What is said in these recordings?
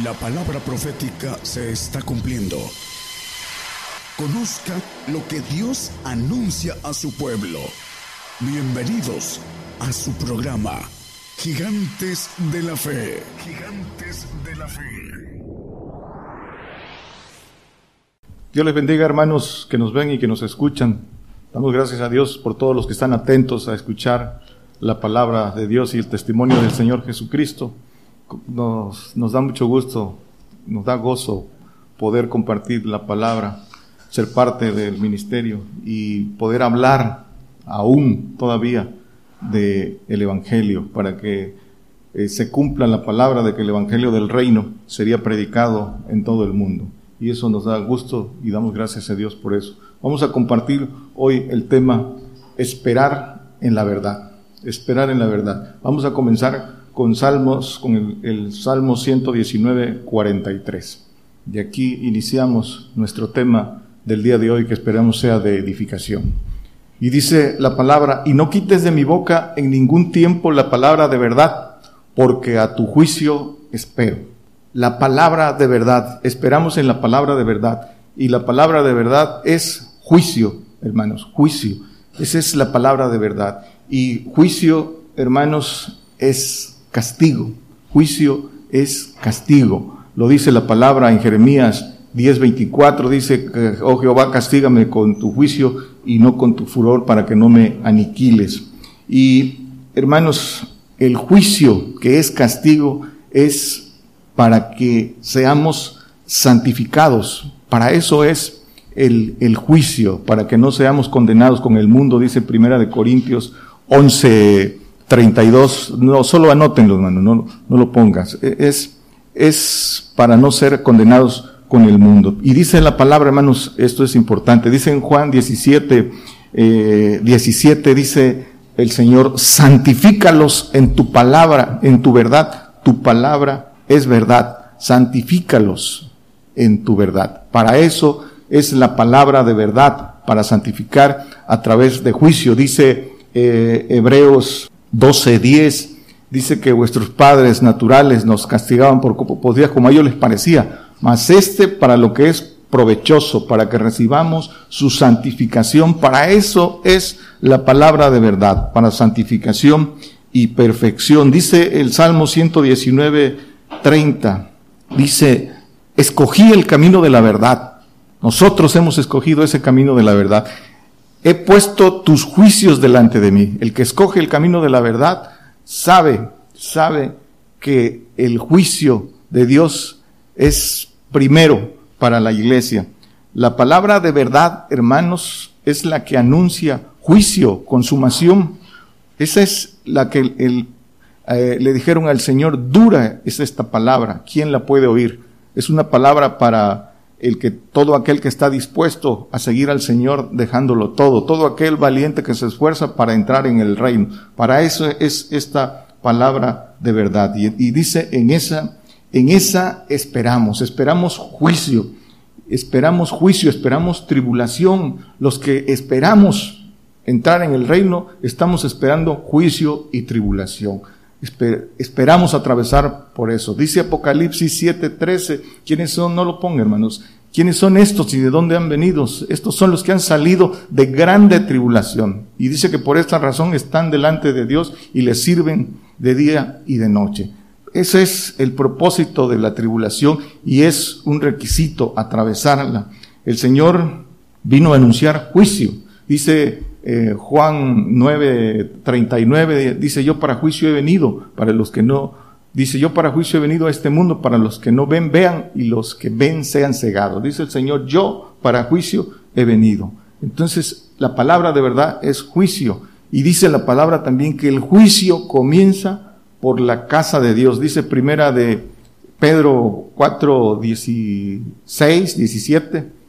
La palabra profética se está cumpliendo. Conozca lo que Dios anuncia a su pueblo. Bienvenidos a su programa, Gigantes de la Fe. Gigantes de la Fe. Dios les bendiga hermanos que nos ven y que nos escuchan. Damos gracias a Dios por todos los que están atentos a escuchar la palabra de Dios y el testimonio del Señor Jesucristo nos, nos da mucho gusto, nos da gozo poder compartir la palabra, ser parte del ministerio y poder hablar aún todavía del el Evangelio para que eh, se cumpla la palabra de que el Evangelio del reino sería predicado en todo el mundo. Y eso nos da gusto y damos gracias a Dios por eso. Vamos a compartir hoy el tema esperar en la verdad. Esperar en la verdad. Vamos a comenzar con Salmos, con el, Salmo 119, 43. De aquí iniciamos nuestro tema del día de hoy que esperamos sea de edificación. Y dice la palabra, y no quites de mi boca en ningún tiempo la palabra de verdad, porque a tu juicio espero. La palabra de verdad, esperamos en la palabra de verdad. Y la palabra de verdad es juicio, hermanos, juicio. Esa es la palabra de verdad. Y juicio, hermanos, es castigo. Juicio es castigo. Lo dice la palabra en Jeremías 10:24, dice, oh Jehová, castígame con tu juicio y no con tu furor para que no me aniquiles. Y hermanos, el juicio que es castigo es para que seamos santificados. Para eso es el, el, juicio, para que no seamos condenados con el mundo, dice Primera de Corintios 11, 32, no, solo anótenlo, hermano, no, no lo pongas. E, es, es para no ser condenados con el mundo. Y dice la palabra, hermanos, esto es importante, dice en Juan 17, 17, eh, dice el Señor, santifícalos en tu palabra, en tu verdad, tu palabra es verdad, santifícalos en tu verdad. Para eso es la palabra de verdad, para santificar a través de juicio. Dice eh, Hebreos 12.10 dice que vuestros padres naturales nos castigaban por, por días como a ellos les parecía, mas este para lo que es provechoso, para que recibamos su santificación. Para eso es la palabra de verdad, para santificación y perfección. Dice el Salmo 119, 30, dice, escogí el camino de la verdad. Nosotros hemos escogido ese camino de la verdad he puesto tus juicios delante de mí. El que escoge el camino de la verdad sabe, sabe que el juicio de Dios es primero para la iglesia. La palabra de verdad, hermanos, es la que anuncia juicio, consumación. Esa es la que el, eh, le dijeron al Señor, dura es esta palabra. ¿Quién la puede oír? Es una palabra para el que todo aquel que está dispuesto a seguir al Señor dejándolo todo, todo aquel valiente que se esfuerza para entrar en el reino. Para eso es esta palabra de verdad. Y, y dice, en esa, en esa esperamos, esperamos juicio, esperamos juicio, esperamos tribulación. Los que esperamos entrar en el reino, estamos esperando juicio y tribulación esperamos atravesar por eso. Dice Apocalipsis 7:13, ¿quiénes son? No lo pongan, hermanos. ¿Quiénes son estos y de dónde han venido? Estos son los que han salido de grande tribulación. Y dice que por esta razón están delante de Dios y le sirven de día y de noche. Ese es el propósito de la tribulación y es un requisito atravesarla. El Señor vino a anunciar juicio. Dice eh, Juan 9, 39 dice, yo para juicio he venido, para los que no, dice, yo para juicio he venido a este mundo, para los que no ven, vean, y los que ven sean cegados. Dice el Señor, yo para juicio he venido. Entonces, la palabra de verdad es juicio. Y dice la palabra también que el juicio comienza por la casa de Dios. Dice primera de Pedro 4, 16, 17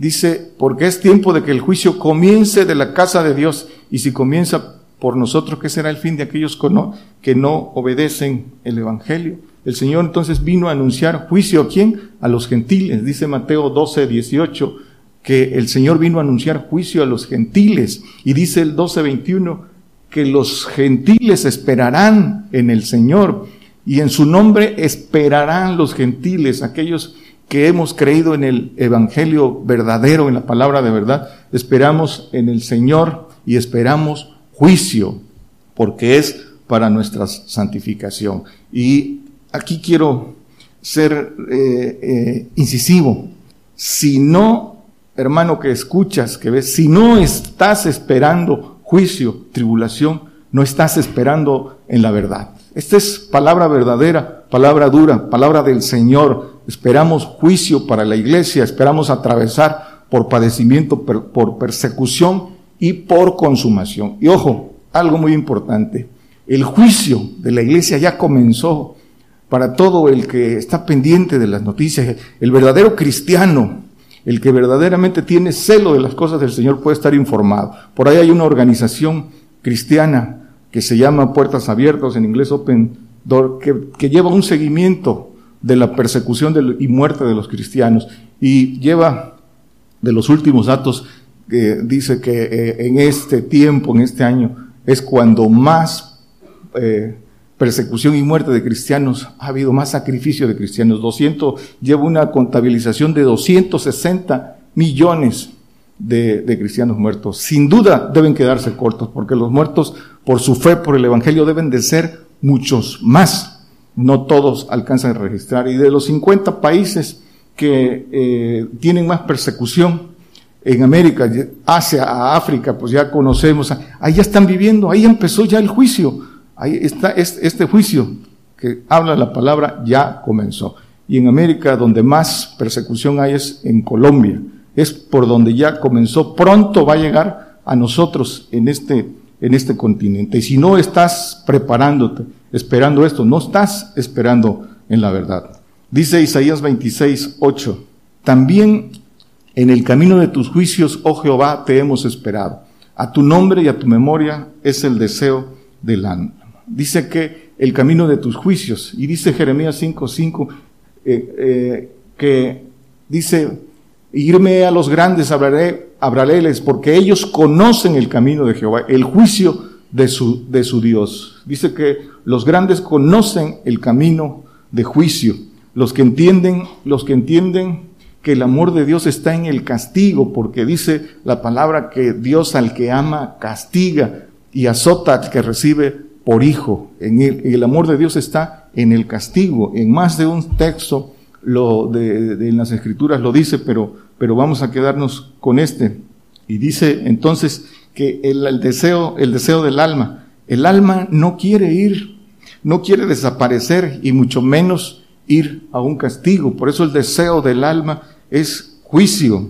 dice, porque es tiempo de que el juicio comience de la casa de Dios, y si comienza por nosotros, ¿qué será el fin de aquellos que no, obedecen el Evangelio? El Señor entonces vino a anunciar juicio a quién? A los gentiles. Dice Mateo 12, 18, que el Señor vino a anunciar juicio a los gentiles. Y dice el 12, 21, que los gentiles esperarán en el Señor. y en su nombre esperarán los gentiles, aquellos que hemos creído en el Evangelio verdadero, en la palabra de verdad, esperamos en el Señor y esperamos juicio, porque es para nuestra santificación. Y aquí quiero ser eh, eh, incisivo. Si no, hermano que escuchas, que ves, si no estás esperando juicio, tribulación, no estás esperando en la verdad. Esta es palabra verdadera, palabra dura, palabra del Señor. Esperamos juicio para la iglesia, esperamos atravesar por padecimiento, por persecución y por consumación. Y ojo, algo muy importante, el juicio de la iglesia ya comenzó para todo el que está pendiente de las noticias. El verdadero cristiano, el que verdaderamente tiene celo de las cosas del Señor puede estar informado. Por ahí hay una organización cristiana que se llama Puertas Abiertas, en inglés Open Door, que, lleva un seguimiento de la persecución y muerte de los cristianos y lleva de los últimos datos dice que eh, en este tiempo, en este año, es cuando más eh, persecución y muerte de cristianos ha habido, más sacrificio de cristianos. 200, lleva una contabilización de 260 millones de, de, cristianos muertos. Sin duda deben quedarse cortos, porque los muertos por su fe, por el Evangelio, deben de ser muchos más. No todos alcanzan a registrar. Y de los 50 países que eh, tienen más persecución en América, Asia, África, pues ya conocemos, ahí ya están viviendo, ahí empezó ya el juicio. Ahí está este juicio que habla la palabra, ya comenzó. Y en América donde más persecución hay es en Colombia es por donde ya comenzó, pronto va a llegar a nosotros en este, en este continente. Y si no estás preparándote, esperando esto, no estás esperando en la verdad. Dice Isaías 26, 8, también en el camino de tus juicios, oh Jehová, te hemos esperado. A tu nombre y a tu memoria es el deseo del alma. Dice que el camino de tus juicios, y dice Jeremías 5, 5, eh, eh, que dice, Irme a los grandes, hablaré, hablaréles, porque ellos conocen el camino de Jehová, el juicio de su, de su Dios. Dice que los grandes conocen el camino de juicio. Los que entienden, los que entienden que el amor de Dios está en el castigo, porque dice la palabra que Dios al que ama castiga y azota al que recibe por hijo. En el, el amor de Dios está en el castigo. En más de un texto lo de, en las escrituras lo dice, pero, pero vamos a quedarnos con este. Y dice entonces que el, el, deseo, el deseo del alma, el alma no quiere ir, no quiere desaparecer y mucho menos ir a un castigo. Por eso el deseo del alma es juicio.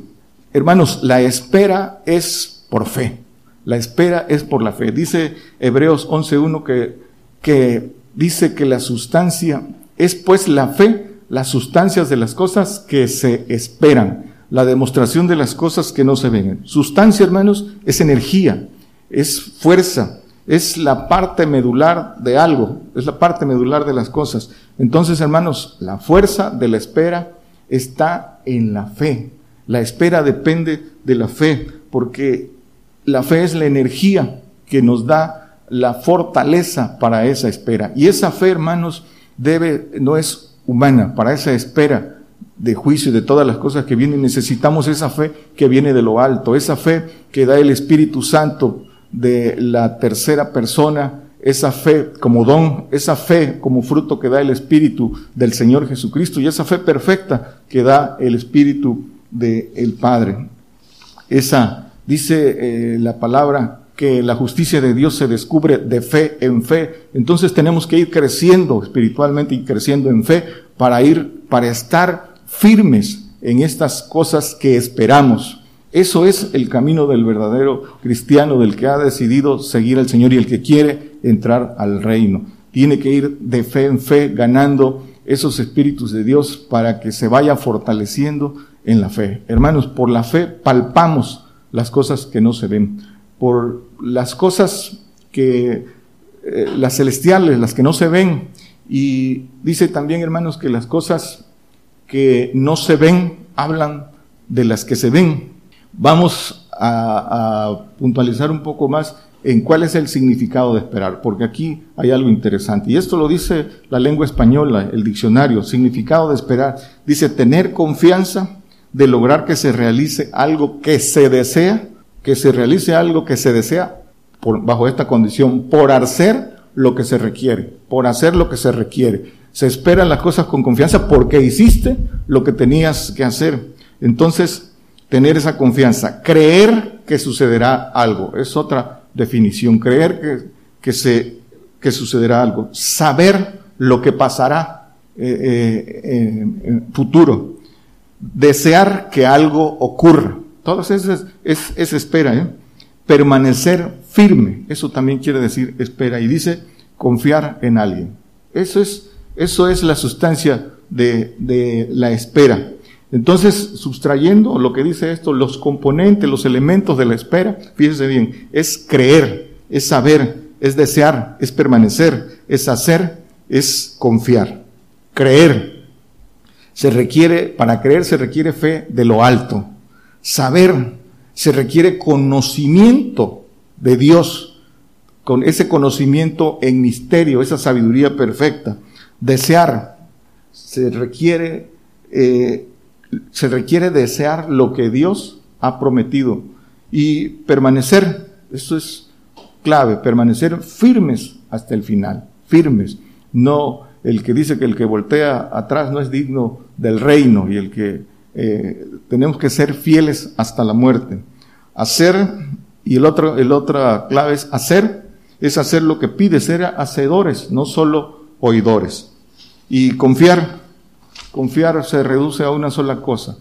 Hermanos, la espera es por fe. La espera es por la fe. Dice Hebreos 11.1 que, que dice que la sustancia es pues la fe las sustancias de las cosas que se esperan, la demostración de las cosas que no se ven. Sustancia, hermanos, es energía, es fuerza, es la parte medular de algo, es la parte medular de las cosas. Entonces, hermanos, la fuerza de la espera está en la fe. La espera depende de la fe, porque la fe es la energía que nos da la fortaleza para esa espera. Y esa fe, hermanos, debe, no es humana, para esa espera de juicio y de todas las cosas que vienen, necesitamos esa fe que viene de lo alto, esa fe que da el Espíritu Santo de la tercera persona, esa fe como don, esa fe como fruto que da el Espíritu del Señor Jesucristo y esa fe perfecta que da el Espíritu del Padre. Esa, dice eh, la palabra, que la justicia de Dios se descubre de fe en fe. Entonces tenemos que ir creciendo espiritualmente y creciendo en fe para ir, para estar firmes en estas cosas que esperamos. Eso es el camino del verdadero cristiano, del que ha decidido seguir al Señor y el que quiere entrar al reino. Tiene que ir de fe en fe ganando esos espíritus de Dios para que se vaya fortaleciendo en la fe. Hermanos, por la fe palpamos las cosas que no se ven por las cosas que, eh, las celestiales, las que no se ven. Y dice también, hermanos, que las cosas que no se ven hablan de las que se ven. Vamos a, puntualizar un poco más en cuál es el significado de esperar, porque aquí hay algo interesante. Y esto lo dice la lengua española, el diccionario, significado de esperar. Dice tener confianza de lograr que se realice algo que se desea, que se realice algo que se desea bajo esta condición, por hacer lo que se requiere, por hacer lo que se requiere. Se esperan las cosas con confianza porque hiciste lo que tenías que hacer. Entonces, tener esa confianza, creer que sucederá algo, es otra definición, creer que, que, se, que sucederá algo, saber lo que pasará eh, eh, en futuro, desear que algo ocurra. Todo eso es, es, espera, ¿eh? permanecer firme, eso también quiere decir espera, y dice confiar en alguien. Eso es, eso es la sustancia de, de la espera. Entonces, sustrayendo lo que dice esto, los componentes, los elementos de la espera, fíjese bien, es creer, es saber, es desear, es permanecer, es hacer, es confiar. Creer. Se requiere, para creer se requiere fe de lo alto. Saber, se requiere conocimiento de Dios, con ese conocimiento en misterio, esa sabiduría perfecta. Desear, se requiere eh, se requiere desear lo que Dios ha prometido y permanecer, eso es clave, permanecer firmes hasta el final, firmes. No el que dice que el que voltea atrás no es digno del reino y el que eh, tenemos que ser fieles hasta la muerte. Hacer, y el otro, el otra clave es hacer, es hacer lo que pide, ser hacedores, no solo oidores. Y confiar, Confiar se reduce a una sola cosa,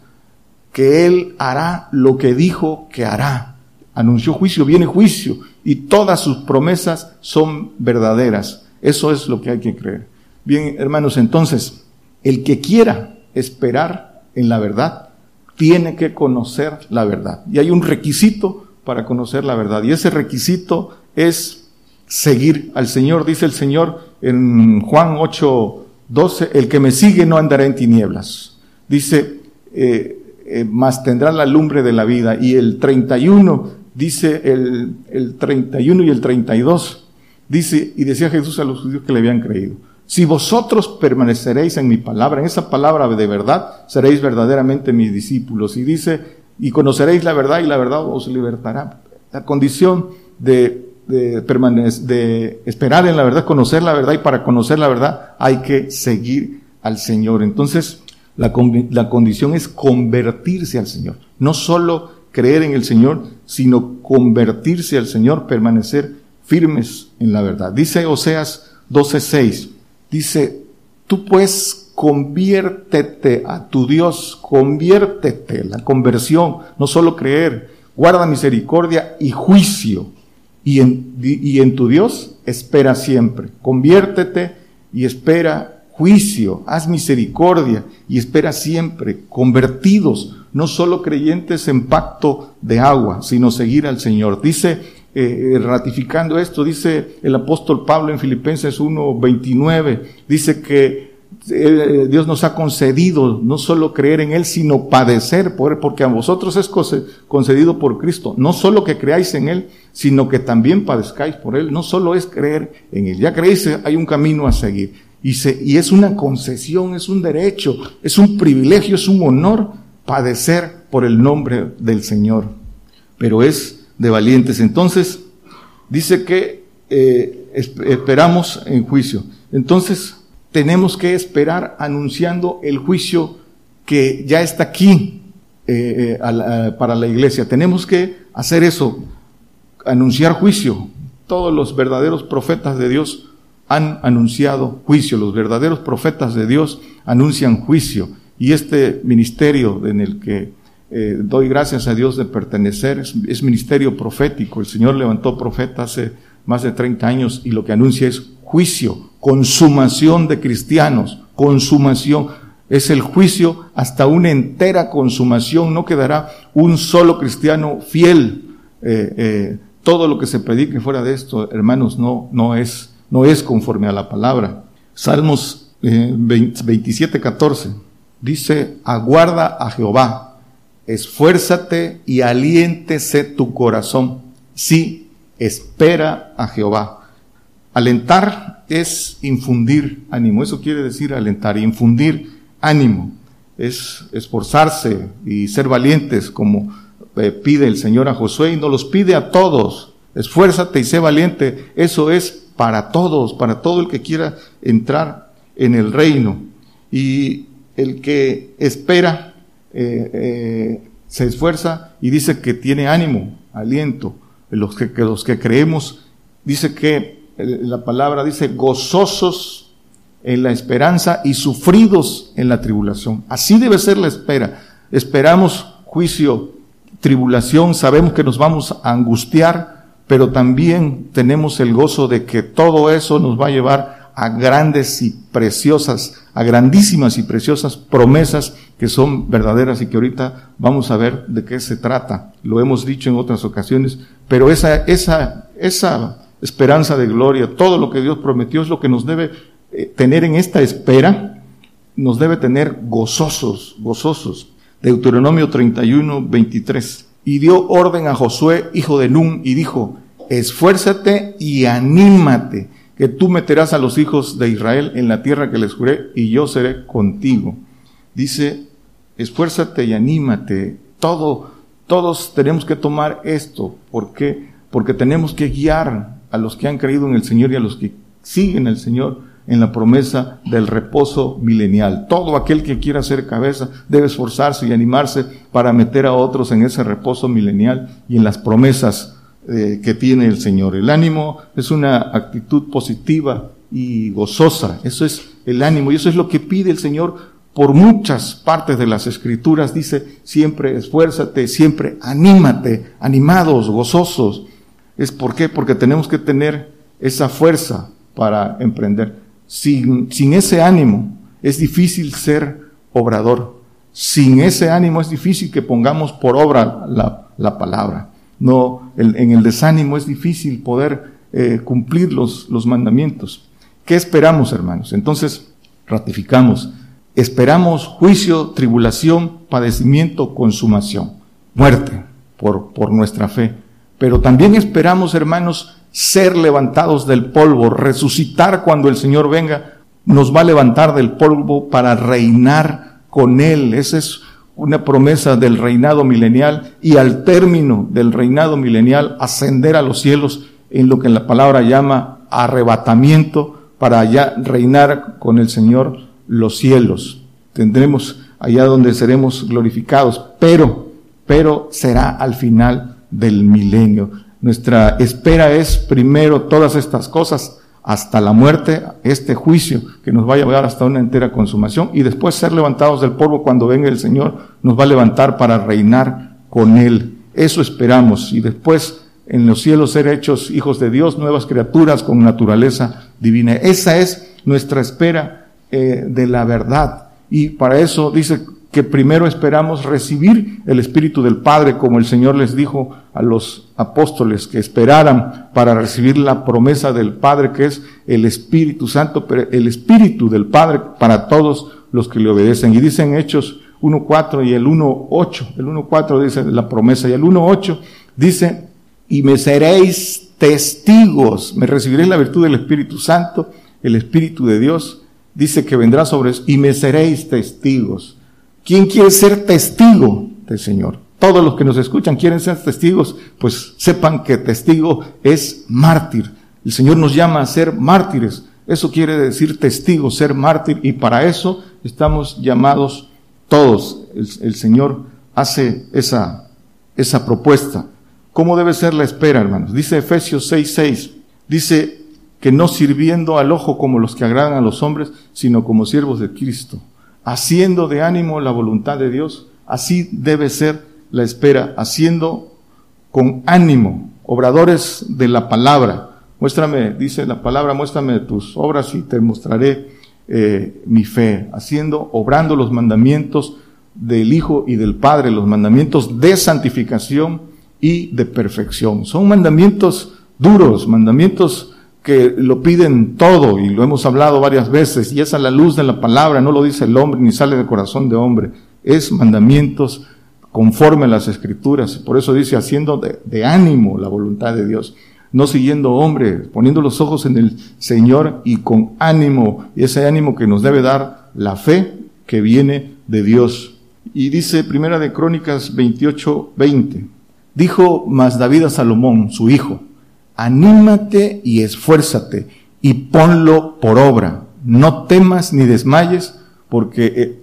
que Él hará lo que dijo que hará. Anunció juicio, viene juicio, y todas sus promesas son verdaderas. Eso es lo que hay que creer. Bien, hermanos, entonces, el que quiera esperar en la verdad, tiene que conocer la verdad. Y hay un requisito para conocer la verdad. Y ese requisito es seguir al Señor. Dice el Señor en Juan 8, 12, el que me sigue no andará en tinieblas. Dice, eh, eh, más tendrá la lumbre de la vida. Y el 31, dice el, el 31 y el 32, dice, y decía Jesús a los judíos que le habían creído. Si vosotros permaneceréis en mi palabra, en esa palabra de verdad, seréis verdaderamente mis discípulos. Y dice, y conoceréis la verdad y la verdad os libertará. La condición de de, de esperar en la verdad, conocer la verdad y para conocer la verdad hay que seguir al Señor. Entonces, la, la condición es convertirse al Señor. No solo creer en el Señor, sino convertirse al Señor, permanecer firmes en la verdad. Dice Oseas 12:6, dice, tú pues conviértete a tu Dios, conviértete, la conversión, no solo creer, guarda misericordia y juicio y en, y en tu Dios espera siempre. Conviértete y espera juicio, haz misericordia y espera siempre, convertidos, no solo creyentes en pacto de agua, sino seguir al Señor. Dice, eh, ratificando esto, dice el apóstol Pablo en Filipenses 1:29, dice que eh, Dios nos ha concedido no solo creer en Él, sino padecer por porque a vosotros es concedido por Cristo. No solo que creáis en Él, sino que también padezcáis por Él. No solo es creer en Él. Ya creéis, hay un camino a seguir. Y, se, y es una concesión, es un derecho, es un privilegio, es un honor padecer por el nombre del Señor. Pero es de valientes. Entonces, dice que eh, esperamos en juicio. Entonces, tenemos que esperar anunciando el juicio que ya está aquí eh, eh, para la iglesia. Tenemos que hacer eso, anunciar juicio. Todos los verdaderos profetas de Dios han anunciado juicio. Los verdaderos profetas de Dios anuncian juicio. Y este ministerio en el que eh, doy gracias a Dios de pertenecer es, ministerio profético. El Señor levantó profeta hace más de 30 años y lo que anuncia es juicio consumación de cristianos, consumación. Es el juicio hasta una entera consumación. No quedará un solo cristiano fiel. Eh, eh, todo lo que se predique fuera de esto, hermanos, no, no, es, no es conforme a la palabra. Salmos eh, 27, 14 dice, aguarda a Jehová, esfuérzate y aliéntese tu corazón. Sí, espera a Jehová. Alentar es infundir ánimo, eso quiere decir alentar, infundir ánimo, es esforzarse y ser valientes como eh, pide el Señor a Josué y nos los pide a todos. Esfuérzate y sé valiente, eso es para todos, para todo el que quiera entrar en el reino. Y el que espera eh, eh, se esfuerza y dice que tiene ánimo, aliento. Los que, los que creemos, dice que la palabra dice gozosos en la esperanza y sufridos en la tribulación. Así debe ser la espera. Esperamos juicio, tribulación, sabemos que nos vamos a angustiar, pero también tenemos el gozo de que todo eso nos va a llevar a grandes y preciosas, a grandísimas y preciosas promesas que son verdaderas y que ahorita vamos a ver de qué se trata. Lo hemos dicho en otras ocasiones, pero esa, esa, esa esperanza de gloria, todo lo que Dios prometió es lo que nos debe eh, tener en esta espera, nos debe tener gozosos, gozosos. Deuteronomio 31, 23. Y dio orden a Josué, hijo de Nun, y dijo, esfuérzate y anímate que tú meterás a los hijos de Israel en la tierra que les juré y yo seré contigo. Dice, esfuérzate y anímate. Todo, todos tenemos que tomar esto. ¿Por qué? Porque tenemos que guiar a los que han creído en el Señor y a los que siguen al Señor en la promesa del reposo milenial. Todo aquel que quiera ser cabeza debe esforzarse y animarse para meter a otros en ese reposo milenial y en las promesas eh, que tiene el Señor. El ánimo es una actitud positiva y gozosa. Eso es el ánimo y eso es lo que pide el Señor por muchas partes de las escrituras. Dice siempre esfuérzate, siempre anímate, animados, gozosos. ¿Es por qué? Porque tenemos que tener esa fuerza para emprender. Sin, sin ese ánimo es difícil ser obrador. Sin ese ánimo es difícil que pongamos por obra la, la palabra. No, en el desánimo es difícil poder eh, cumplir los, los mandamientos. ¿Qué esperamos, hermanos? Entonces, ratificamos. Esperamos juicio, tribulación, padecimiento, consumación, muerte por, por nuestra fe. Pero también esperamos, hermanos, ser levantados del polvo, resucitar cuando el Señor venga, nos va a levantar del polvo para reinar con Él. Ese es una promesa del reinado milenial y al término del reinado milenial ascender a los cielos en lo que la palabra llama arrebatamiento para allá reinar con el Señor los cielos. Tendremos allá donde seremos glorificados, pero, pero será al final del milenio. Nuestra espera es primero todas estas cosas hasta la muerte, este juicio que nos va a llevar hasta una entera consumación y después ser levantados del polvo cuando venga el Señor, nos va a levantar para reinar con Él. Eso esperamos y después en los cielos ser hechos hijos de Dios, nuevas criaturas con naturaleza divina. Esa es nuestra espera eh, de la verdad. Y para eso dice que primero esperamos recibir el Espíritu del Padre, como el Señor les dijo a los apóstoles que esperaran para recibir la promesa del Padre, que es el Espíritu Santo, el Espíritu del Padre para todos los que le obedecen. Y dicen Hechos 1.4 y el 1.8. El 1.4 dice la promesa y el 1.8 dice, y me seréis testigos, me recibiréis la virtud del Espíritu Santo, el Espíritu de Dios, dice que vendrá sobre y me seréis testigos ¿Quién quiere ser testigo del Señor? Todos los que nos escuchan quieren ser testigos, pues sepan que testigo es mártir. El Señor nos llama a ser mártires. Eso quiere decir testigo, ser mártir, y para eso estamos llamados todos. El, Señor hace esa, esa propuesta. ¿Cómo debe ser la espera, hermanos? Dice Efesios 6:6. Dice que no sirviendo al ojo como los que agradan a los hombres, sino como siervos de Cristo haciendo de ánimo la voluntad de Dios. Así debe ser la espera, haciendo con ánimo, obradores de la palabra. Muéstrame, dice la palabra, muéstrame tus obras y te mostraré eh, mi fe, haciendo, obrando los mandamientos del Hijo y del Padre, los mandamientos de santificación y de perfección. Son mandamientos duros, mandamientos que lo piden todo y lo hemos hablado varias veces y es a la luz de la palabra, no lo dice el hombre ni sale del corazón de hombre, es mandamientos conforme a las escrituras, por eso dice haciendo de, ánimo la voluntad de Dios. no siguiendo hombres, poniendo los ojos en el Señor y con ánimo, y ese ánimo que nos debe dar la fe que viene de Dios. Y dice Primera de Crónicas 28, 20. Dijo más David a Salomón, su hijo, anímate y esfuérzate y ponlo por obra. No temas ni desmayes, porque eh,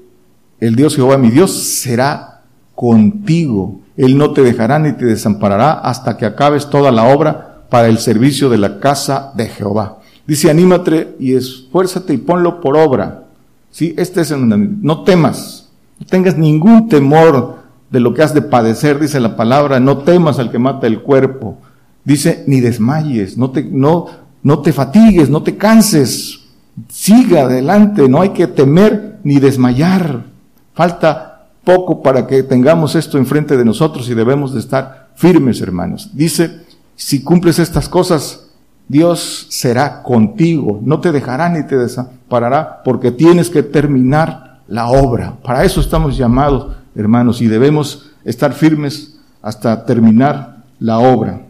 el Dios Jehová mi Dios será contigo. Él no te dejará ni te desamparará hasta que acabes toda la obra para el servicio de la casa de Jehová. Dice, anímate y esfuérzate y ponlo por obra. Sí, este es el no temas, no tengas ningún temor de lo que has de padecer, dice la palabra, no temas al que mata el cuerpo. Dice, ni desmayes, no te, no, no te fatigues, no te canses, siga adelante, no hay que temer ni desmayar. Falta poco para que tengamos esto enfrente de nosotros y debemos de estar firmes, hermanos. Dice, si cumples estas cosas, Dios será contigo, no te dejará ni te desamparará, porque tienes que terminar la obra. Para eso estamos llamados, hermanos, y debemos estar firmes hasta terminar la obra.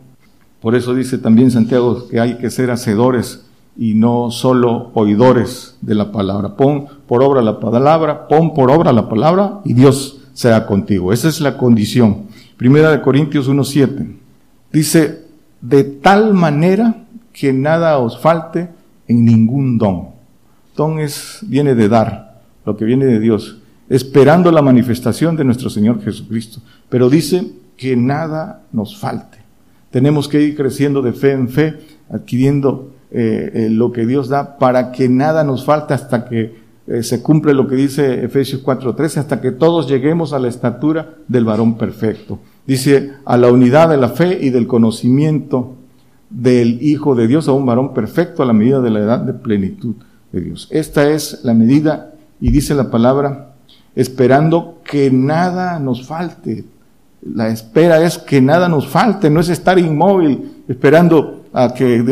Por eso dice también Santiago que hay que ser hacedores y no solo oidores de la palabra. Pon por obra la palabra, pon por obra la palabra y Dios será contigo. Esa es la condición. Primera de Corintios 1.7. Dice, de tal manera que nada os falte en ningún don. Don es, viene de dar lo que viene de Dios, esperando la manifestación de nuestro Señor Jesucristo. Pero dice que nada nos falte. Tenemos que ir creciendo de fe en fe, adquiriendo eh, eh, lo que Dios da para que nada nos falte hasta que eh, se cumple lo que dice Efesios 4:13, hasta que todos lleguemos a la estatura del varón perfecto. Dice, a la unidad de la fe y del conocimiento del Hijo de Dios, a un varón perfecto a la medida de la edad de plenitud de Dios. Esta es la medida y dice la palabra, esperando que nada nos falte. La espera es que nada nos falte, no es estar inmóvil esperando a que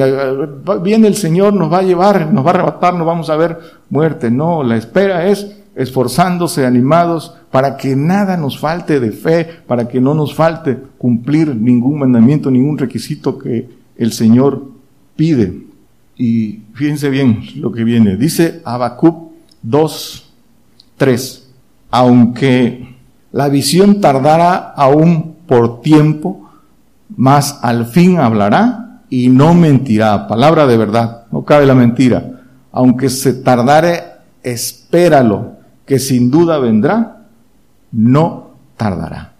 viene el Señor, nos va a llevar, nos va a arrebatar, nos vamos a ver muerte. No, la espera es esforzándose, animados, para que nada nos falte de fe, para que no nos falte cumplir ningún mandamiento, ningún requisito que el Señor pide. Y fíjense bien lo que viene. Dice Habacuc 2, 3. Aunque la visión tardará aún por tiempo, mas al fin hablará y no mentirá. Palabra de verdad, no cabe la mentira. Aunque se tardare, espéralo, que sin duda vendrá, no tardará.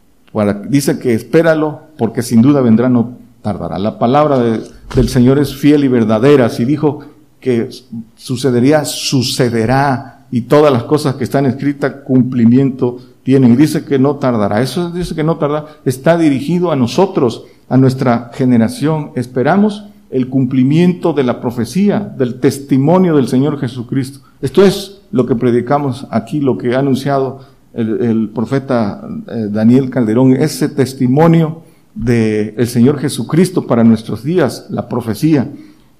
dice que espéralo, porque sin duda vendrá, no tardará. La palabra del Señor es fiel y verdadera. Si dijo que sucedería, sucederá y todas las cosas que están escritas cumplimiento tienen. Y dice que no tardará. Eso dice que no tardará. Está dirigido a nosotros, a nuestra generación. Esperamos el cumplimiento de la profecía, del testimonio del Señor Jesucristo. Esto es lo que predicamos aquí, lo que ha anunciado el, profeta eh, Daniel Calderón, ese testimonio del Señor Jesucristo para nuestros días, la profecía.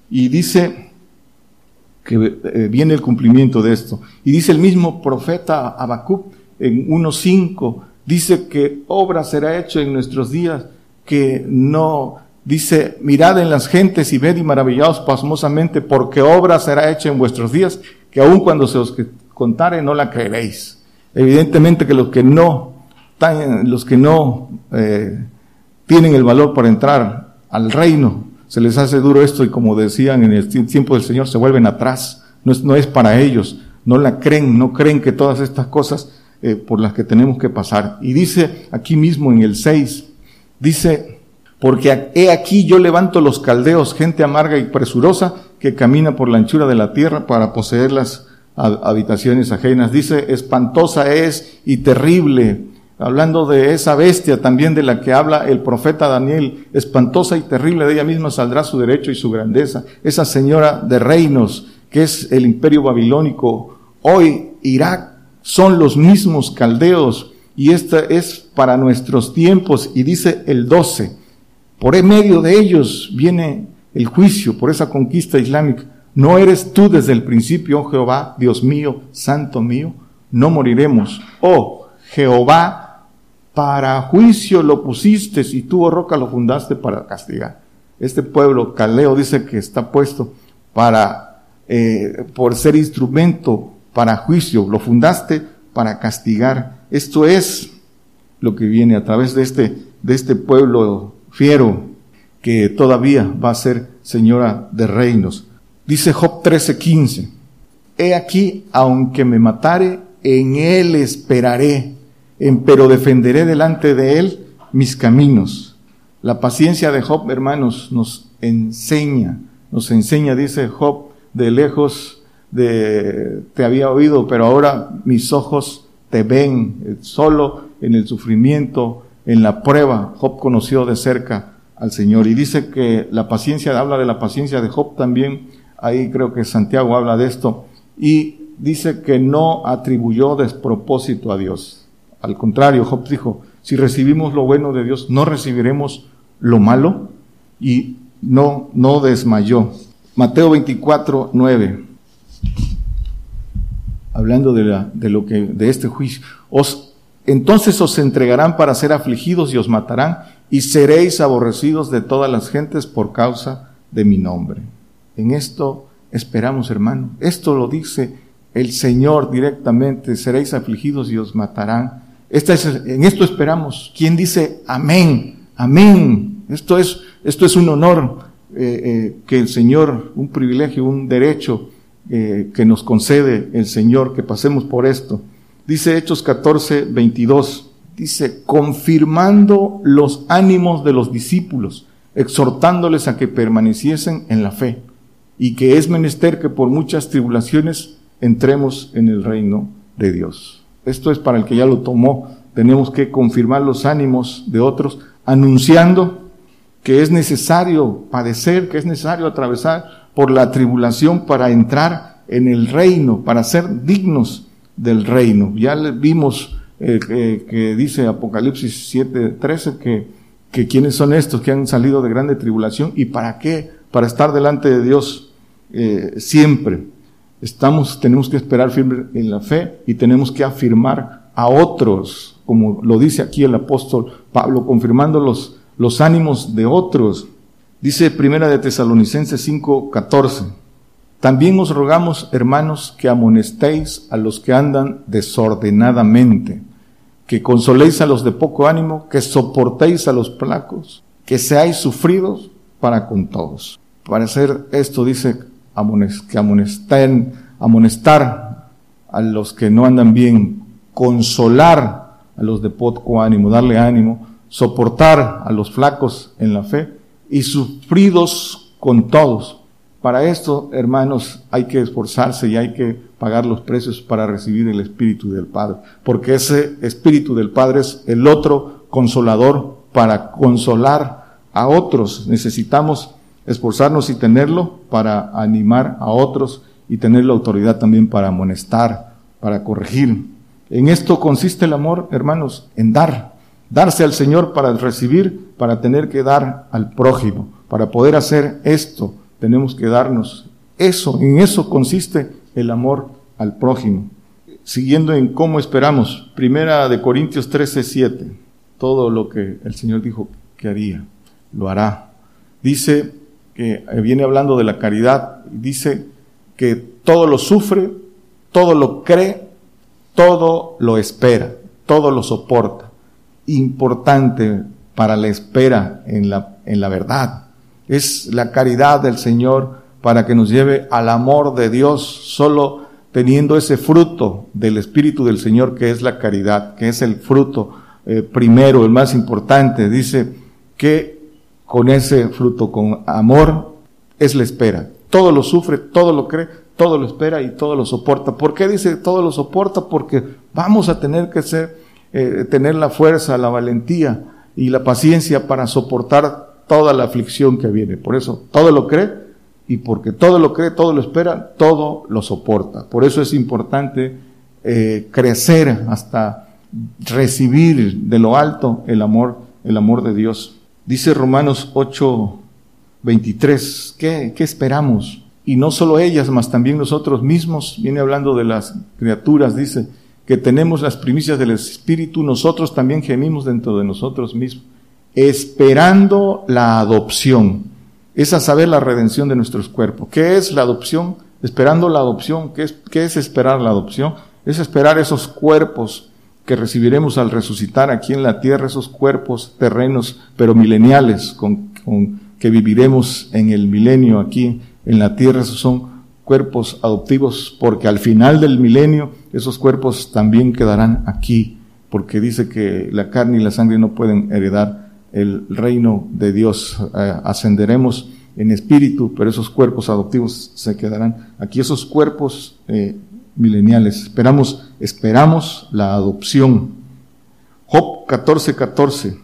Y dice que eh, viene el cumplimiento de esto. Y dice el mismo profeta Habacuc en 1.5, dice que obra será hecha en nuestros días que no, dice, mirad en las gentes y ved y maravillaos pasmosamente, porque obra será hecha en vuestros días, que aun cuando se os contare no la creeréis. Evidentemente que los que no, los que no eh, tienen el valor para entrar al reino se les hace duro esto y como decían en el tiempo del Señor, se vuelven atrás. No es, no es para ellos, no la creen, no creen que todas estas cosas eh, por las que tenemos que pasar. Y dice aquí mismo en el 6, dice, porque he aquí yo levanto los caldeos, gente amarga y presurosa que camina por la anchura de la tierra para poseer las habitaciones ajenas. Dice, espantosa es y terrible hablando de esa bestia también de la que habla el profeta Daniel, espantosa y terrible, de ella misma saldrá su derecho y su grandeza, esa señora de reinos que es el imperio babilónico, hoy Irak son los mismos caldeos y esta es para nuestros tiempos y dice el 12, por en medio de ellos viene el juicio por esa conquista islámica. ¿No eres tú desde el principio, oh Jehová, Dios mío, santo mío? No moriremos. Oh Jehová, para juicio lo pusiste y tú, oh roca, lo fundaste para castigar. Este pueblo, Caleo, dice que está puesto para, eh, por ser instrumento para juicio. Lo fundaste para castigar. Esto es lo que viene a través de este, de este pueblo fiero que todavía va a ser señora de reinos. Dice Job 13:15, He aquí, aunque me matare, en él esperaré, pero defenderé delante de él mis caminos. La paciencia de Job, hermanos, nos enseña, nos enseña, dice Job, de lejos de, te había oído, pero ahora mis ojos te ven, solo en el sufrimiento, en la prueba. Job conoció de cerca al Señor y dice que la paciencia, habla de la paciencia de Job también, ahí creo que Santiago habla de esto, y dice que no atribuyó despropósito a Dios. Al contrario, Job dijo, si recibimos lo bueno de Dios, no recibiremos lo malo y no, no desmayó. Mateo 24, 9. Hablando de, la, de lo que, de este juicio. Os, entonces os entregarán para ser afligidos y os matarán y seréis aborrecidos de todas las gentes por causa de mi nombre. En esto esperamos, hermano. Esto lo dice el Señor directamente, seréis afligidos y os matarán. Esta es, en esto esperamos. ¿Quién dice amén? Amén. Esto es, esto es un honor eh, eh, que el Señor, un privilegio, un derecho eh, que nos concede el Señor, que pasemos por esto. Dice Hechos 14, 22, dice, confirmando los ánimos de los discípulos, exhortándoles a que permaneciesen en la fe, y que es menester que por muchas tribulaciones entremos en el reino de Dios. Esto es para el que ya lo tomó. Tenemos que confirmar los ánimos de otros, anunciando que es necesario padecer, que es necesario atravesar por la tribulación para entrar en el reino, para ser dignos del reino. Ya vimos eh, que dice Apocalipsis 7:13 que, que quiénes son estos que han salido de grande tribulación y para qué, para estar delante de Dios eh, siempre. Estamos, tenemos que esperar firme en la fe y tenemos que afirmar a otros, como lo dice aquí el apóstol Pablo, confirmando los, los ánimos de otros. Dice Primera de Tesalonicenses 5:14. También os rogamos, hermanos, que amonestéis a los que andan desordenadamente, que consoléis a los de poco ánimo, que soportéis a los placos, que seáis sufridos para con todos. Para hacer esto dice que amonesten, amonestar a los que no andan bien, consolar a los de poco ánimo, darle ánimo, soportar a los flacos en la fe y sufridos con todos. Para esto, hermanos, hay que esforzarse y hay que pagar los precios para recibir el Espíritu del Padre, porque ese Espíritu del Padre es el otro consolador para consolar a otros. Necesitamos esforzarnos y tenerlo para animar a otros y tener la autoridad también para amonestar, para corregir. En esto consiste el amor, hermanos, en dar. Darse al Señor para recibir, para tener que dar al prójimo. Para poder hacer esto, tenemos que darnos. Eso, en eso consiste el amor al prójimo. Siguiendo en cómo esperamos. Primera de Corintios 13, 7. Todo lo que el Señor dijo que haría, lo hará. Dice, que viene hablando de la caridad, dice que todo lo sufre, todo lo cree, todo lo espera, todo lo soporta. Importante para la espera en la, en la verdad. Es la caridad del Señor para que nos lleve al amor de Dios, solo teniendo ese fruto del Espíritu del Señor que es la caridad, que es el fruto eh, primero, el más importante. Dice que con ese fruto, con amor, es la espera. Todo lo sufre, todo lo cree, todo lo espera y todo lo soporta. ¿Por qué dice todo lo soporta? Porque vamos a tener que ser, eh, tener la fuerza, la valentía y la paciencia para soportar toda la aflicción que viene. Por eso, todo lo cree y porque todo lo cree, todo lo espera, todo lo soporta. Por eso es importante eh, crecer hasta recibir de lo alto el amor, el amor de Dios. Dice Romanos 8, 23, ¿qué, ¿qué esperamos? Y no solo ellas, mas también nosotros mismos, viene hablando de las criaturas, dice, que tenemos las primicias del Espíritu, nosotros también gemimos dentro de nosotros mismos, esperando la adopción, es a saber la redención de nuestros cuerpos. ¿Qué es la adopción? Esperando la adopción. ¿Qué es, qué es esperar la adopción? Es esperar esos cuerpos que recibiremos al resucitar aquí en la tierra, esos cuerpos terrenos, pero mileniales, con, que viviremos en el milenio aquí en la tierra, esos son cuerpos adoptivos, porque al final del milenio esos cuerpos también quedarán aquí, porque dice que la carne y la sangre no pueden heredar el reino de Dios. Eh, ascenderemos en espíritu, pero esos cuerpos adoptivos se quedarán aquí. Esos cuerpos eh, mileniales. Esperamos, esperamos la adopción. Job 14, 14.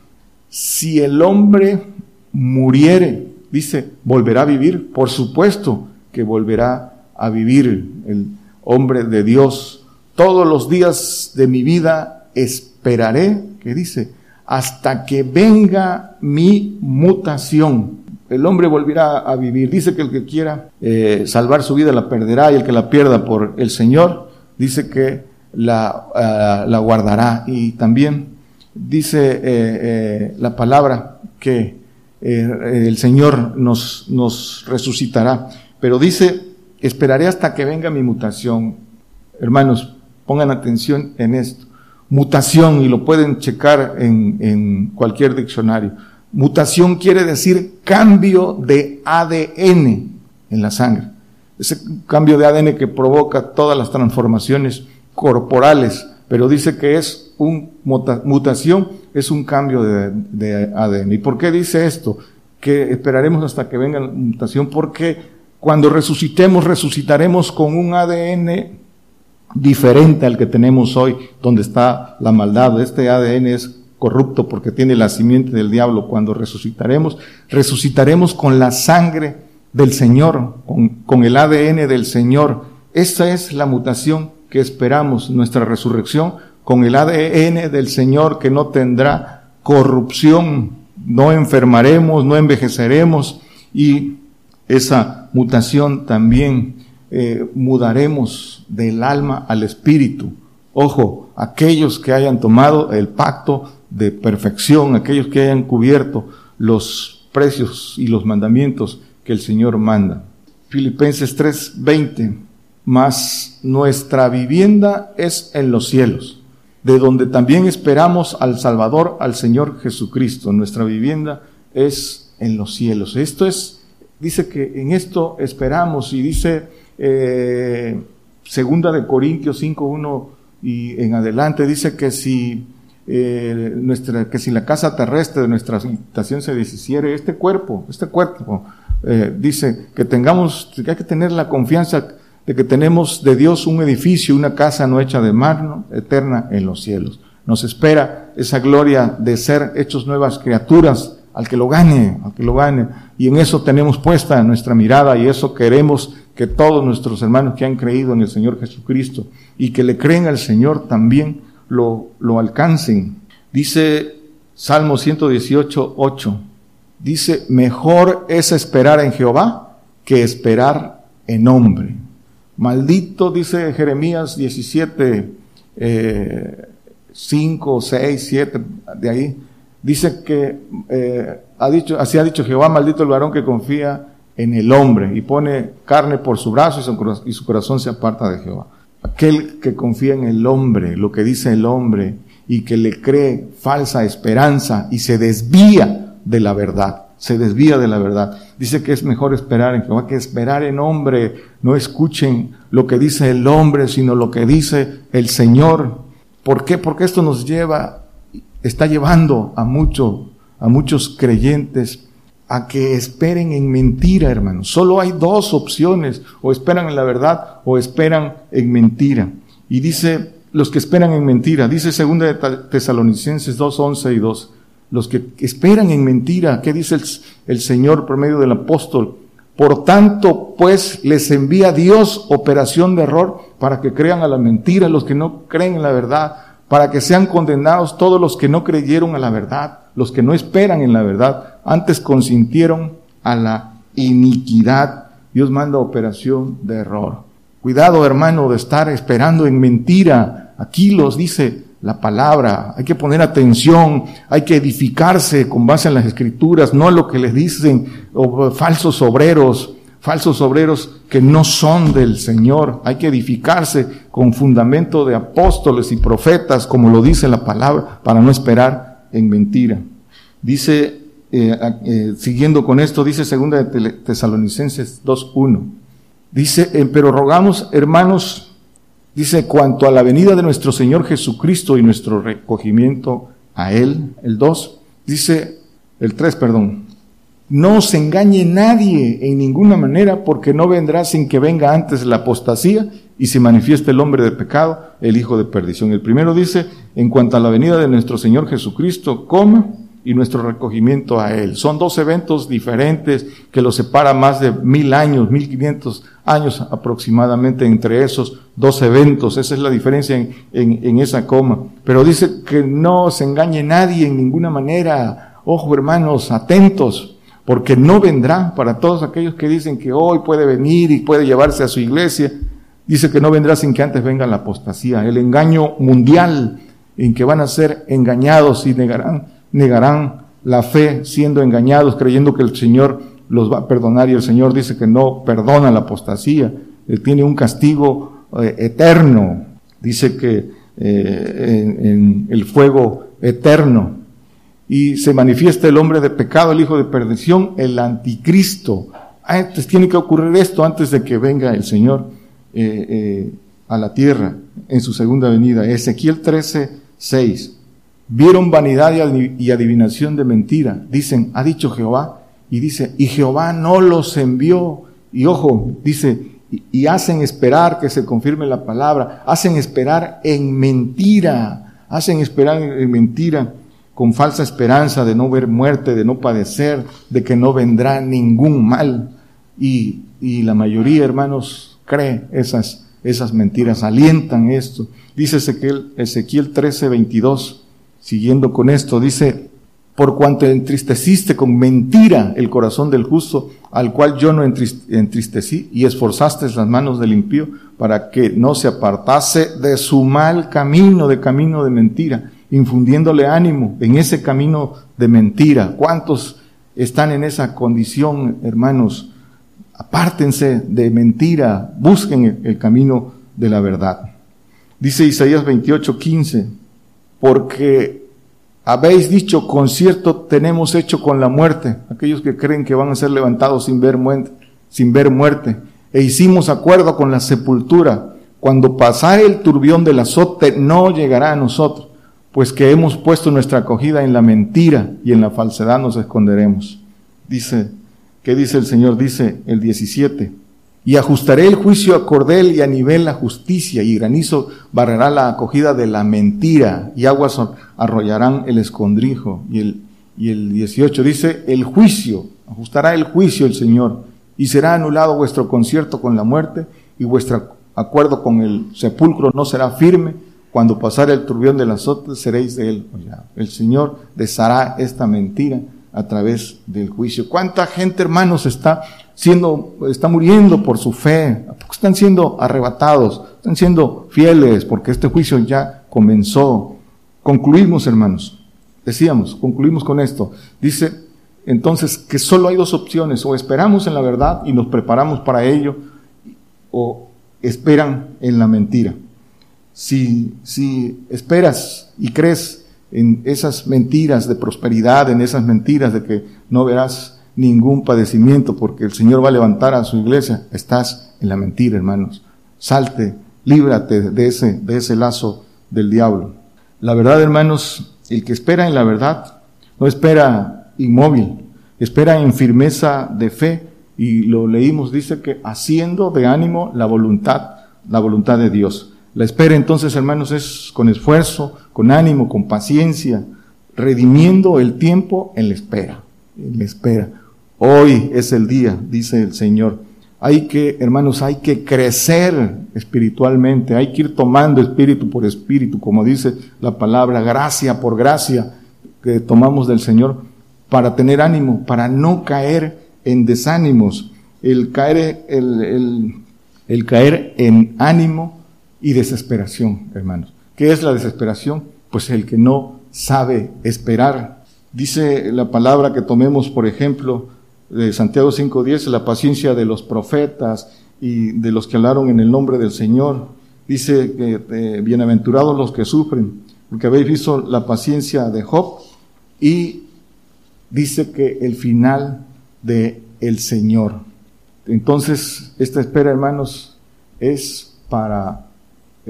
Si el hombre muriere, dice, volverá a vivir. Por supuesto que volverá a vivir el hombre de Dios. Todos los días de mi vida esperaré, que dice, hasta que venga mi mutación el hombre volverá a vivir. Dice que el que quiera eh, salvar su vida la perderá y el que la pierda por el Señor, dice que la, ah, la guardará. Y también dice eh, eh, la palabra que el Señor nos, nos resucitará. Pero dice, esperaré hasta que venga mi mutación. Hermanos, pongan atención en esto. Mutación, y lo pueden checar en, cualquier diccionario Mutación quiere decir cambio de ADN en la sangre. Ese cambio de ADN que provoca todas las transformaciones corporales, pero dice que es un mutación, es un cambio de, ADN. ¿Y por qué dice esto? Que esperaremos hasta que venga la mutación, porque cuando resucitemos, resucitaremos con un ADN diferente al que tenemos hoy, donde está la maldad. Este ADN es corrupto porque tiene la simiente del diablo, cuando resucitaremos, resucitaremos con la sangre del Señor, con, el ADN del Señor. Esa es la mutación que esperamos, nuestra resurrección, con el ADN del Señor que no tendrá corrupción, no enfermaremos, no envejeceremos y esa mutación también eh, mudaremos del alma al espíritu. Ojo, aquellos que hayan tomado el pacto de perfección, aquellos que hayan cubierto los precios y los mandamientos que el Señor manda. Filipenses 3:20, mas nuestra vivienda es en los cielos, de donde también esperamos al Salvador, al Señor Jesucristo. Nuestra vivienda es en los cielos. Esto es, dice que en esto esperamos y dice eh, segunda de Corintios 5:1 y en adelante dice que si eh, nuestra, que si la casa terrestre de nuestra habitación se deshiciere, este cuerpo, este cuerpo, eh, dice que tengamos, que hay que tener la confianza de que tenemos de Dios un edificio, una casa no hecha de mano, eterna en los cielos. Nos espera esa gloria de ser hechos nuevas criaturas al que lo gane, al que lo gane. Y en eso tenemos puesta nuestra mirada y eso queremos que todos nuestros hermanos que han creído en el Señor Jesucristo y que le creen al Señor también lo, lo alcancen. Dice Salmo 118, 8. Dice, mejor es esperar en Jehová que esperar en hombre. Maldito, dice Jeremías 17, eh, 5, 6, 7, de ahí. Dice que eh, ha dicho, así ha dicho Jehová, maldito el varón que confía en el hombre y pone carne por su brazo y su corazón se aparta de Jehová. Aquel que confía en el hombre, lo que dice el hombre, y que le cree falsa esperanza y se desvía de la verdad, se desvía de la verdad. Dice que es mejor esperar en Jehová que esperar en hombre. No escuchen lo que dice el hombre, sino lo que dice el Señor. ¿Por qué? Porque esto nos lleva, está llevando a muchos, a muchos creyentes a que esperen en mentira, hermanos. Solo hay dos opciones, o esperan en la verdad o esperan en mentira. Y dice, los que esperan en mentira, dice segunda de Tesalonicenses 2, 11 y 2, los que esperan en mentira, ¿qué dice el, el Señor por medio del apóstol? Por tanto, pues les envía Dios operación de error para que crean a la mentira, los que no creen en la verdad, para que sean condenados todos los que no creyeron a la verdad, los que no esperan en la verdad antes consintieron a la iniquidad. Dios manda operación de error. Cuidado, hermano, de estar esperando en mentira. Aquí los dice, la palabra, hay que poner atención, hay que edificarse con base en las escrituras, no a lo que les dicen falsos obreros, falsos obreros que no son del Señor. Hay que edificarse con fundamento de apóstoles y profetas, como lo dice la palabra, para no esperar en mentira. Dice, eh, eh, siguiendo con esto, dice segunda de Tesalonicenses 2.1. Dice, eh, pero rogamos, hermanos, dice, cuanto a la venida de nuestro Señor Jesucristo y nuestro recogimiento a Él, el 2, dice, el 3, perdón, no se engañe nadie en ninguna manera, porque no vendrá sin que venga antes la apostasía y se manifieste el hombre de pecado, el hijo de perdición. El primero dice, en cuanto a la venida de nuestro Señor Jesucristo, coma y nuestro recogimiento a Él. Son dos eventos diferentes que los separa más de mil años, mil quinientos años aproximadamente entre esos dos eventos. Esa es la diferencia en, en esa coma. Pero dice que no se engañe nadie en ninguna manera. Ojo hermanos, atentos porque no vendrá para todos aquellos que dicen que hoy puede venir y puede llevarse a su iglesia. Dice que no vendrá sin que antes venga la apostasía, el engaño mundial en que van a ser engañados y negarán, negarán la fe siendo engañados, creyendo que el Señor los va a perdonar. Y el Señor dice que no perdona la apostasía, Él tiene un castigo eh, eterno, dice que eh, en el fuego eterno y se manifiesta el hombre de pecado, el hijo de perdición, el anticristo. Antes tiene que ocurrir esto antes de que venga el Señor eh, eh, a la tierra en su segunda venida. Ezequiel 13, 6. Vieron vanidad y adivinación de mentira. Dicen, ha dicho Jehová. Y dice, y Jehová no los envió. Y ojo, dice, y, y hacen esperar que se confirme la palabra. Hacen esperar en mentira. Hacen esperar en mentira con falsa esperanza de no ver muerte, de no padecer, de que no vendrá ningún mal. Y, y la mayoría, hermanos, cree esas, esas mentiras, alientan esto. Dice Ezequiel, Ezequiel 13, 22, siguiendo con esto, dice, por cuanto entristeciste con mentira el corazón del justo, al cual yo no entristecí, y esforzaste las manos del impío para que no se apartase de su mal camino, de camino de mentira infundiéndole ánimo en ese camino de mentira. ¿Cuántos están en esa condición, hermanos? Apártense de mentira, busquen el camino de la verdad. Dice Isaías 28, 15, porque habéis dicho, concierto tenemos hecho con la muerte, aquellos que creen que van a ser levantados sin ver, muerte, sin ver muerte, e hicimos acuerdo con la sepultura, cuando pasare el turbión del azote no llegará a nosotros pues que hemos puesto nuestra acogida en la mentira y en la falsedad nos esconderemos. Dice, ¿qué dice el Señor? Dice el 17, y ajustaré el juicio a cordel y a nivel la justicia, y granizo barrerá la acogida de la mentira, y aguas arrollarán el escondrijo. Y el, y el 18 dice, el juicio, ajustará el juicio el Señor, y será anulado vuestro concierto con la muerte, y vuestro acuerdo con el sepulcro no será firme, cuando pasara el turbión del azote, seréis de él. El Señor deshará esta mentira a través del juicio. ¿Cuánta gente, hermanos, está siendo, está muriendo por su fe? Están siendo arrebatados, están siendo fieles, porque este juicio ya comenzó. Concluimos, hermanos. Decíamos, concluimos con esto. Dice entonces que solo hay dos opciones, o esperamos en la verdad y nos preparamos para ello, o esperan en la mentira si, si esperas y crees en esas mentiras de prosperidad, en esas mentiras de que no verás ningún padecimiento porque el Señor va a levantar a su iglesia, estás en la mentira, hermanos. Salte, líbrate de ese, de ese lazo del diablo. La verdad, hermanos, el que espera en la verdad no espera inmóvil, espera en firmeza de fe y lo leímos, dice que haciendo de ánimo la voluntad, la voluntad de Dios. La espera entonces, hermanos, es con esfuerzo, con ánimo, con paciencia, redimiendo el tiempo en la espera, en la espera. Hoy es el día, dice el Señor. Hay que, hermanos, hay que crecer espiritualmente, hay que ir tomando espíritu por espíritu, como dice la palabra, gracia por gracia que tomamos del Señor para tener ánimo, para no caer en desánimos. El caer, el, el, el caer en ánimo y desesperación, hermanos. ¿Qué es la desesperación? pues el que no sabe esperar. Dice la palabra que tomemos, por ejemplo, de Santiago 5.10, la paciencia de los profetas y de los que hablaron en el nombre del Señor. Dice que eh, bienaventurados los que sufren, porque habéis visto la paciencia de Job y dice que el final de el Señor. Entonces, esta espera, hermanos, es para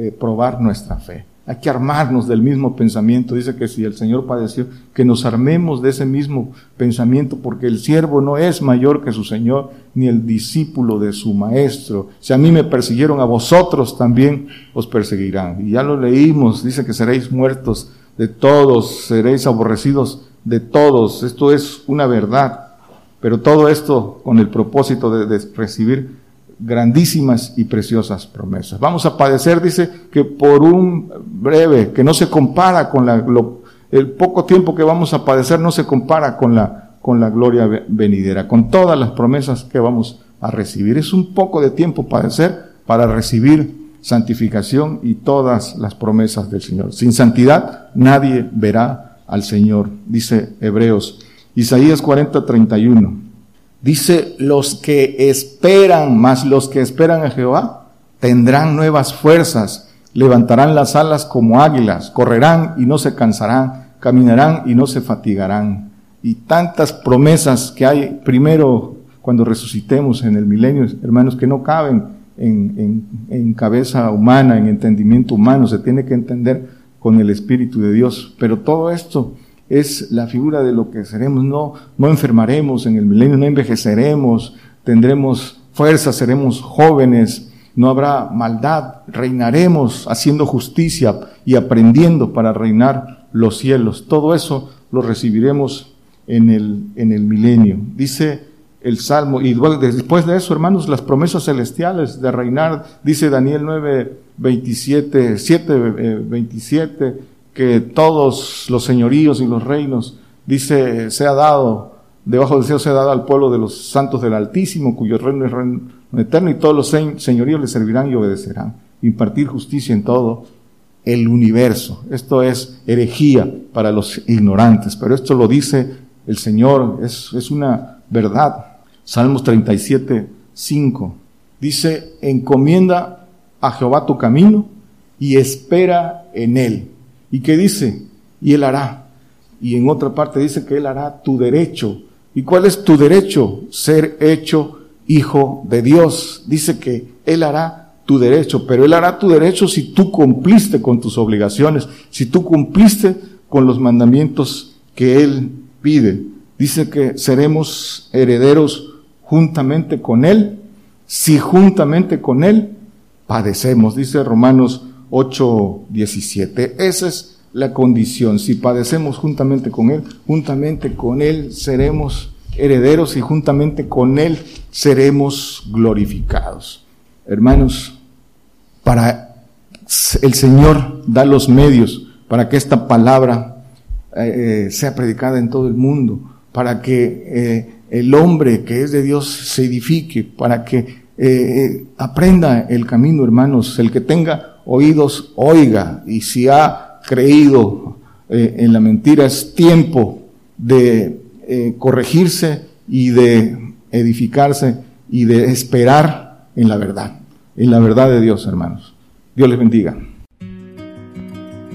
eh, probar nuestra fe. Hay que armarnos del mismo pensamiento. Dice que si el Señor padeció, que nos armemos de ese mismo pensamiento, porque el siervo no es mayor que su Señor, ni el discípulo de su Maestro. Si a mí me persiguieron, a vosotros también os perseguirán. Y ya lo leímos, dice que seréis muertos de todos, seréis aborrecidos de todos. Esto es una verdad. Pero todo esto con el propósito de recibir grandísimas y preciosas promesas. Vamos a padecer, dice, que por un breve, que no se compara con la, el poco tiempo que vamos a padecer no se compara con la, con la gloria venidera, con todas las promesas que vamos a recibir. Es un poco de tiempo padecer para recibir santificación y todas las promesas del Señor. Sin santidad nadie verá al Señor, dice Hebreos. Isaías 40, 31. Dice, los que esperan, más los que esperan a Jehová, tendrán nuevas fuerzas, levantarán las alas como águilas, correrán y no se cansarán, caminarán y no se fatigarán. Y tantas promesas que hay, primero, cuando resucitemos en el milenio, hermanos, que no caben en, en, cabeza humana, en entendimiento humano, se tiene que entender con el Espíritu de Dios. Pero todo esto es la figura de lo que seremos. No, no enfermaremos en el milenio, no envejeceremos, tendremos fuerza, seremos jóvenes, no habrá maldad, reinaremos haciendo justicia y aprendiendo para reinar los cielos. Todo eso lo recibiremos en el, en el milenio. Dice el Salmo, y después de eso, hermanos, las promesas celestiales de reinar, dice Daniel 9, 27, 7, 27, que todos los señoríos y los reinos, dice, se ha dado, debajo del cielo se ha dado al pueblo de los santos del Altísimo, cuyo reino es reino eterno, y todos los señoríos le servirán y obedecerán. Impartir justicia en todo el universo. Esto es herejía para los ignorantes, pero esto lo dice el Señor, es, es una verdad. Salmos 37, 5. Dice, encomienda a Jehová tu camino y espera en él ¿Y qué dice? Y Él hará. Y en otra parte dice que Él hará tu derecho. ¿Y cuál es tu derecho? Ser hecho hijo de Dios. Dice que Él hará tu derecho, pero Él hará tu derecho si tú cumpliste con tus obligaciones, si tú cumpliste con los mandamientos que Él pide. Dice que seremos herederos juntamente con Él, si juntamente con Él padecemos, dice Romanos 8:17. Esa es la condición. Si padecemos juntamente con Él, juntamente con Él seremos herederos y juntamente con Él seremos glorificados. Hermanos, para el Señor da los medios para que esta palabra eh, eh, sea predicada en todo el mundo, para que eh, el hombre que es de Dios se edifique, para que aprenda el camino, hermanos, el que tenga oídos oiga, y si ha creído eh, en la mentira, es tiempo de eh, corregirse y de edificarse y de esperar en la verdad, en la verdad de Dios, hermanos. Dios les bendiga.